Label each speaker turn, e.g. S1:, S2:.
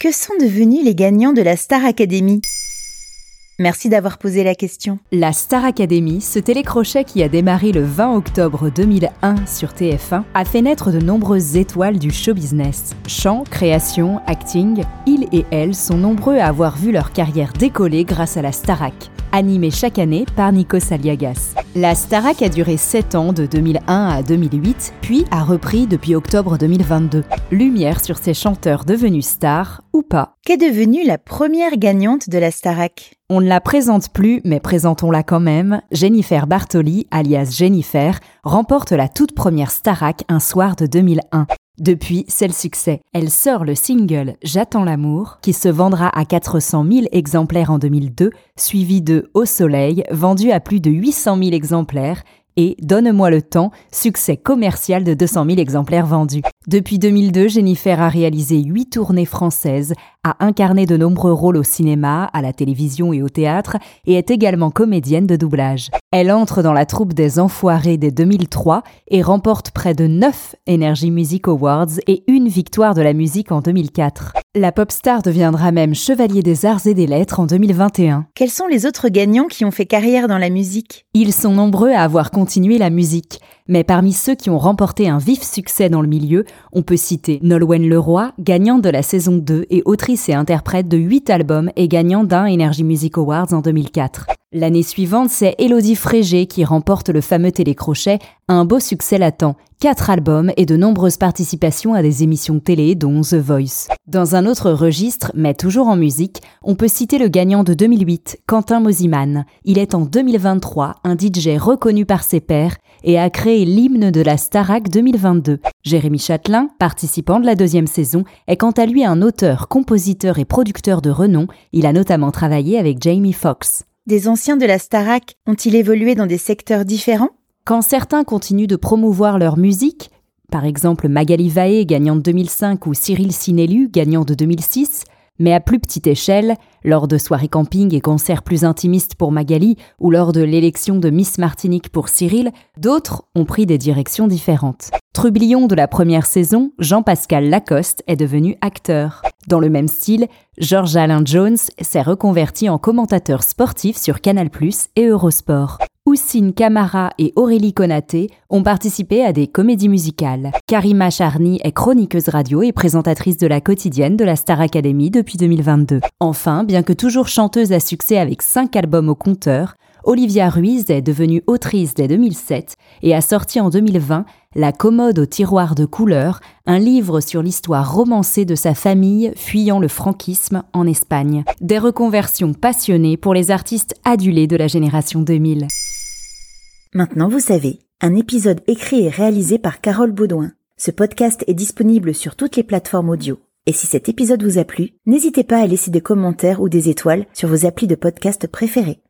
S1: Que sont devenus les gagnants de la Star Academy? Merci d'avoir posé la question.
S2: La Star Academy, ce télécrochet qui a démarré le 20 octobre 2001 sur TF1, a fait naître de nombreuses étoiles du show business. Chant, création, acting, ils et elles sont nombreux à avoir vu leur carrière décoller grâce à la Starac animé chaque année par Nico Saliagas. La Starac a duré 7 ans de 2001 à 2008, puis a repris depuis octobre 2022. Lumière sur ces chanteurs devenus stars ou pas.
S1: Qu'est devenue la première gagnante de la Starac?
S2: On ne la présente plus, mais présentons-la quand même. Jennifer Bartoli, alias Jennifer, remporte la toute première Starac un soir de 2001. Depuis, c'est le succès. Elle sort le single J'attends l'amour, qui se vendra à 400 000 exemplaires en 2002, suivi de Au soleil, vendu à plus de 800 000 exemplaires, et Donne-moi le temps, succès commercial de 200 000 exemplaires vendus. Depuis 2002, Jennifer a réalisé huit tournées françaises, a incarné de nombreux rôles au cinéma, à la télévision et au théâtre, et est également comédienne de doublage. Elle entre dans la troupe des Enfoirés dès 2003 et remporte près de 9 Energy Music Awards et une victoire de la musique en 2004. La pop star deviendra même chevalier des arts et des lettres en 2021.
S1: Quels sont les autres gagnants qui ont fait carrière dans la musique?
S2: Ils sont nombreux à avoir continué la musique, mais parmi ceux qui ont remporté un vif succès dans le milieu, on peut citer Nolwenn Leroy, gagnante de la saison 2 et autrice et interprète de 8 albums et gagnant d'un Energy Music Awards en 2004. L'année suivante, c'est Elodie Frégé qui remporte le fameux télécrochet, un beau succès latent, quatre albums et de nombreuses participations à des émissions télé dont The Voice. Dans un autre registre, mais toujours en musique, on peut citer le gagnant de 2008, Quentin Mosiman. Il est en 2023 un DJ reconnu par ses pairs et a créé l'hymne de la Starac 2022. Jérémy Châtelain, participant de la deuxième saison, est quant à lui un auteur, compositeur et producteur de renom. Il a notamment travaillé avec Jamie Foxx
S1: des anciens de la Starac ont-ils évolué dans des secteurs différents?
S2: Quand certains continuent de promouvoir leur musique, par exemple Magali Vaé, gagnant de 2005, ou Cyril Sinelu, gagnant de 2006, mais à plus petite échelle, lors de soirées camping et concerts plus intimistes pour Magali ou lors de l'élection de Miss Martinique pour Cyril, d'autres ont pris des directions différentes. Trublion de la première saison, Jean-Pascal Lacoste est devenu acteur. Dans le même style, George Alain Jones s'est reconverti en commentateur sportif sur Canal+ et Eurosport. Oussine Camara et Aurélie Konaté ont participé à des comédies musicales. Karima Charny est chroniqueuse radio et présentatrice de la quotidienne de la Star Academy depuis 2022. Enfin, bien que toujours chanteuse à succès avec 5 albums au compteur, Olivia Ruiz est devenue autrice dès 2007 et a sorti en 2020 La commode au tiroir de couleurs, un livre sur l'histoire romancée de sa famille fuyant le franquisme en Espagne. Des reconversions passionnées pour les artistes adulés de la génération 2000.
S1: Maintenant vous savez, un épisode écrit et réalisé par Carole Baudouin. Ce podcast est disponible sur toutes les plateformes audio. Et si cet épisode vous a plu, n'hésitez pas à laisser des commentaires ou des étoiles sur vos applis de podcast préférés.